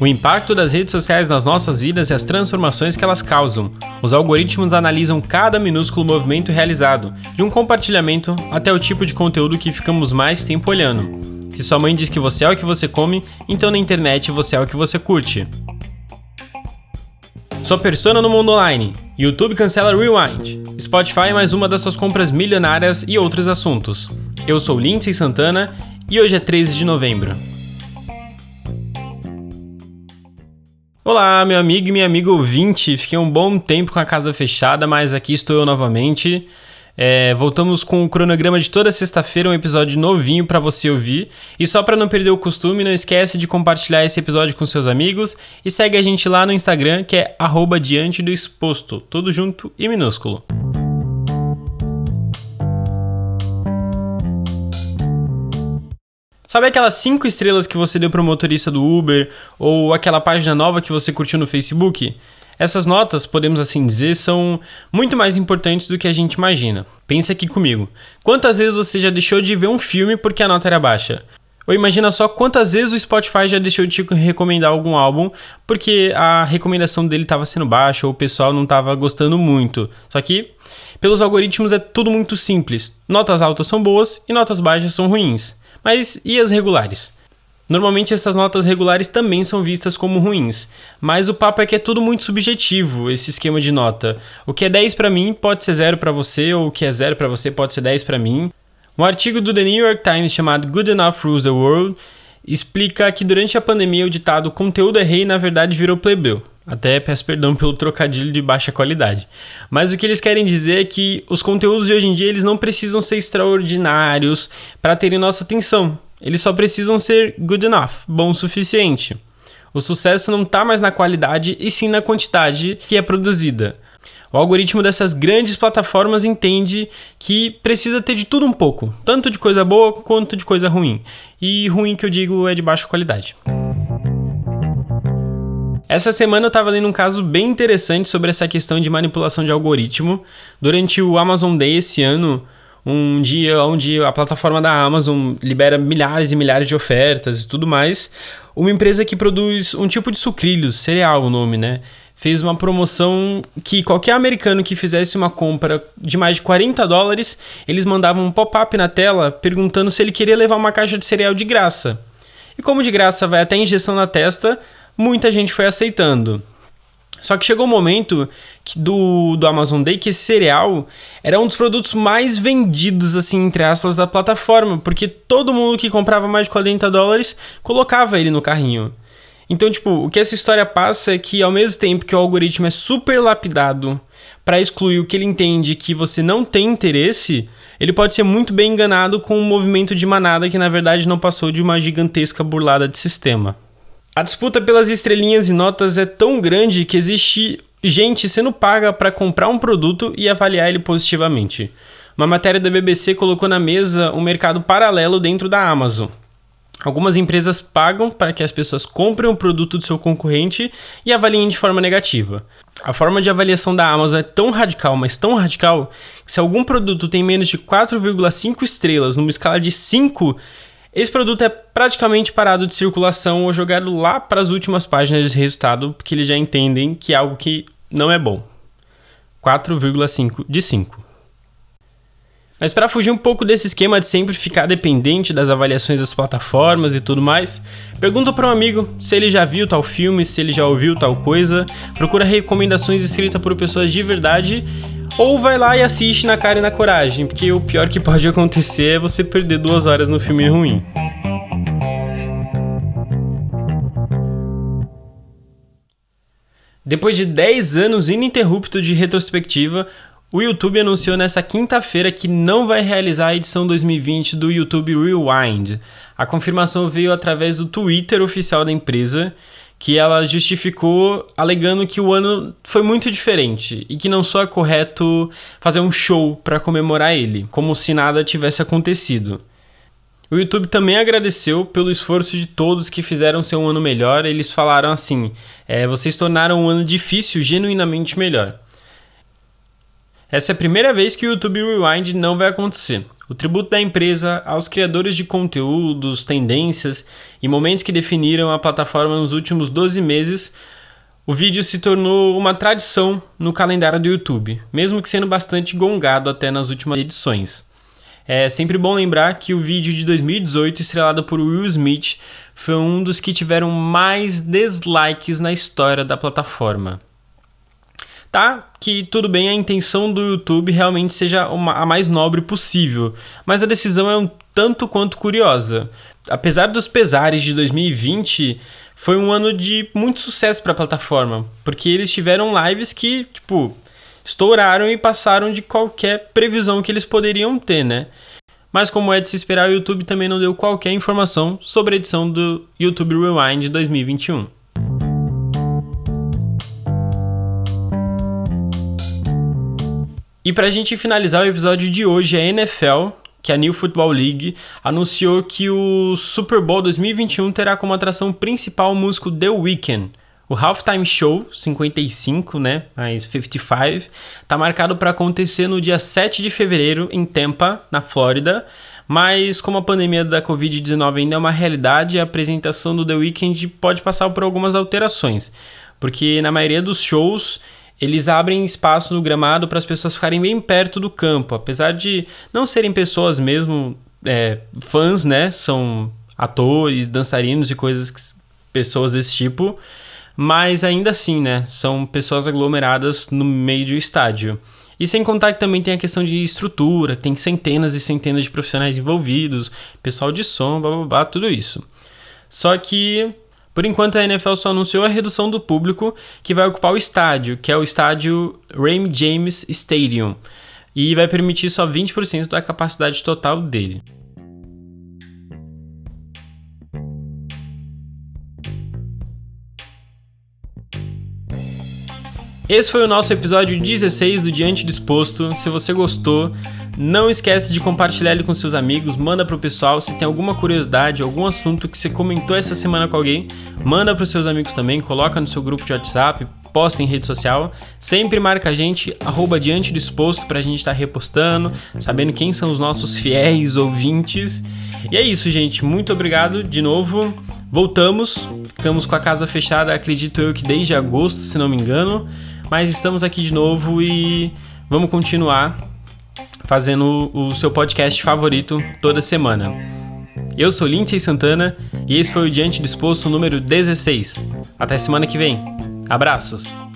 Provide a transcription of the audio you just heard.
O impacto das redes sociais nas nossas vidas e as transformações que elas causam. Os algoritmos analisam cada minúsculo movimento realizado, de um compartilhamento até o tipo de conteúdo que ficamos mais tempo olhando. Se sua mãe diz que você é o que você come, então na internet você é o que você curte. Sua persona no mundo online. YouTube cancela Rewind. Spotify mais uma das suas compras milionárias e outros assuntos. Eu sou Lindsay Santana e hoje é 13 de novembro. Olá, meu amigo e minha amiga ouvinte. Fiquei um bom tempo com a casa fechada, mas aqui estou eu novamente. É, voltamos com o cronograma de toda sexta-feira, um episódio novinho para você ouvir. E só para não perder o costume, não esquece de compartilhar esse episódio com seus amigos e segue a gente lá no Instagram, que é diante do exposto, tudo junto e minúsculo. Sabe aquelas 5 estrelas que você deu pro motorista do Uber ou aquela página nova que você curtiu no Facebook? Essas notas, podemos assim dizer, são muito mais importantes do que a gente imagina. Pense aqui comigo. Quantas vezes você já deixou de ver um filme porque a nota era baixa? Ou imagina só quantas vezes o Spotify já deixou de te recomendar algum álbum porque a recomendação dele estava sendo baixa ou o pessoal não estava gostando muito. Só que pelos algoritmos é tudo muito simples. Notas altas são boas e notas baixas são ruins. Mas e as regulares? Normalmente essas notas regulares também são vistas como ruins, mas o papo é que é tudo muito subjetivo, esse esquema de nota. O que é 10 para mim pode ser 0 para você, ou o que é 0 para você pode ser 10 para mim. Um artigo do The New York Times chamado Good Enough Rules the World explica que durante a pandemia o ditado conteúdo é rei na verdade virou plebeu. Até peço perdão pelo trocadilho de baixa qualidade. Mas o que eles querem dizer é que os conteúdos de hoje em dia eles não precisam ser extraordinários para terem nossa atenção. Eles só precisam ser good enough, bom o suficiente. O sucesso não está mais na qualidade e sim na quantidade que é produzida. O algoritmo dessas grandes plataformas entende que precisa ter de tudo um pouco, tanto de coisa boa quanto de coisa ruim. E ruim que eu digo é de baixa qualidade. Essa semana eu estava lendo um caso bem interessante sobre essa questão de manipulação de algoritmo. Durante o Amazon Day esse ano, um dia onde a plataforma da Amazon libera milhares e milhares de ofertas e tudo mais, uma empresa que produz um tipo de sucrilhos, cereal o nome, né? Fez uma promoção que qualquer americano que fizesse uma compra de mais de 40 dólares, eles mandavam um pop-up na tela perguntando se ele queria levar uma caixa de cereal de graça. E como de graça vai até injeção na testa, muita gente foi aceitando. Só que chegou um momento que do, do Amazon Day que esse cereal era um dos produtos mais vendidos, assim, entre aspas, da plataforma, porque todo mundo que comprava mais de 40 dólares colocava ele no carrinho. Então, tipo, o que essa história passa é que ao mesmo tempo que o algoritmo é super lapidado para excluir o que ele entende que você não tem interesse, ele pode ser muito bem enganado com um movimento de manada que na verdade não passou de uma gigantesca burlada de sistema. A disputa pelas estrelinhas e notas é tão grande que existe gente sendo paga para comprar um produto e avaliar ele positivamente. Uma matéria da BBC colocou na mesa um mercado paralelo dentro da Amazon. Algumas empresas pagam para que as pessoas comprem o produto do seu concorrente e avaliem de forma negativa. A forma de avaliação da Amazon é tão radical, mas tão radical, que se algum produto tem menos de 4,5 estrelas numa escala de 5, esse produto é praticamente parado de circulação ou jogado lá para as últimas páginas de resultado, porque eles já entendem que é algo que não é bom. 4,5 de 5. Mas para fugir um pouco desse esquema de sempre ficar dependente das avaliações das plataformas e tudo mais, pergunta para um amigo se ele já viu tal filme, se ele já ouviu tal coisa, procura recomendações escritas por pessoas de verdade ou vai lá e assiste na cara e na coragem, porque o pior que pode acontecer é você perder duas horas no filme ruim. Depois de 10 anos ininterruptos de retrospectiva, o YouTube anunciou nessa quinta-feira que não vai realizar a edição 2020 do YouTube Rewind. A confirmação veio através do Twitter oficial da empresa que ela justificou alegando que o ano foi muito diferente e que não só é correto fazer um show para comemorar ele, como se nada tivesse acontecido. O YouTube também agradeceu pelo esforço de todos que fizeram ser um ano melhor. Eles falaram assim: é, vocês tornaram um ano difícil genuinamente melhor. Essa é a primeira vez que o YouTube Rewind não vai acontecer. O tributo da empresa aos criadores de conteúdos, tendências e momentos que definiram a plataforma nos últimos 12 meses, o vídeo se tornou uma tradição no calendário do YouTube, mesmo que sendo bastante gongado até nas últimas edições. É sempre bom lembrar que o vídeo de 2018, estrelado por Will Smith, foi um dos que tiveram mais dislikes na história da plataforma. Que tudo bem, a intenção do YouTube realmente seja uma, a mais nobre possível, mas a decisão é um tanto quanto curiosa. Apesar dos pesares de 2020, foi um ano de muito sucesso para a plataforma, porque eles tiveram lives que, tipo, estouraram e passaram de qualquer previsão que eles poderiam ter, né? Mas como é de se esperar, o YouTube também não deu qualquer informação sobre a edição do YouTube Rewind 2021. E para a gente finalizar o episódio de hoje, a NFL que a New Football League anunciou que o Super Bowl 2021 terá como atração principal o músico The Weeknd. O Halftime Show 55, né, mais 55, tá marcado para acontecer no dia 7 de fevereiro em Tampa, na Flórida, mas como a pandemia da Covid-19 ainda é uma realidade, a apresentação do The Weeknd pode passar por algumas alterações, porque na maioria dos shows eles abrem espaço no gramado para as pessoas ficarem bem perto do campo, apesar de não serem pessoas mesmo é, fãs, né? São atores, dançarinos e coisas, pessoas desse tipo, mas ainda assim, né? São pessoas aglomeradas no meio do estádio. E sem contar que também tem a questão de estrutura, tem centenas e centenas de profissionais envolvidos, pessoal de som, blá, blá, blá tudo isso. Só que por enquanto, a NFL só anunciou a redução do público que vai ocupar o estádio, que é o estádio Raymond James Stadium, e vai permitir só 20% da capacidade total dele. Esse foi o nosso episódio 16 do Diante Disposto. Se você gostou, não esquece de compartilhar ele com seus amigos, manda pro pessoal. Se tem alguma curiosidade, algum assunto que você comentou essa semana com alguém, manda pros seus amigos também, coloca no seu grupo de WhatsApp, posta em rede social. Sempre marca a gente, arroba diante do exposto, pra gente estar tá repostando, sabendo quem são os nossos fiéis ouvintes. E é isso, gente. Muito obrigado de novo. Voltamos. Ficamos com a casa fechada, acredito eu que desde agosto, se não me engano. Mas estamos aqui de novo e vamos continuar fazendo o seu podcast favorito toda semana. Eu sou Lindsay Santana e esse foi o Diante Disposto número 16. Até semana que vem. Abraços!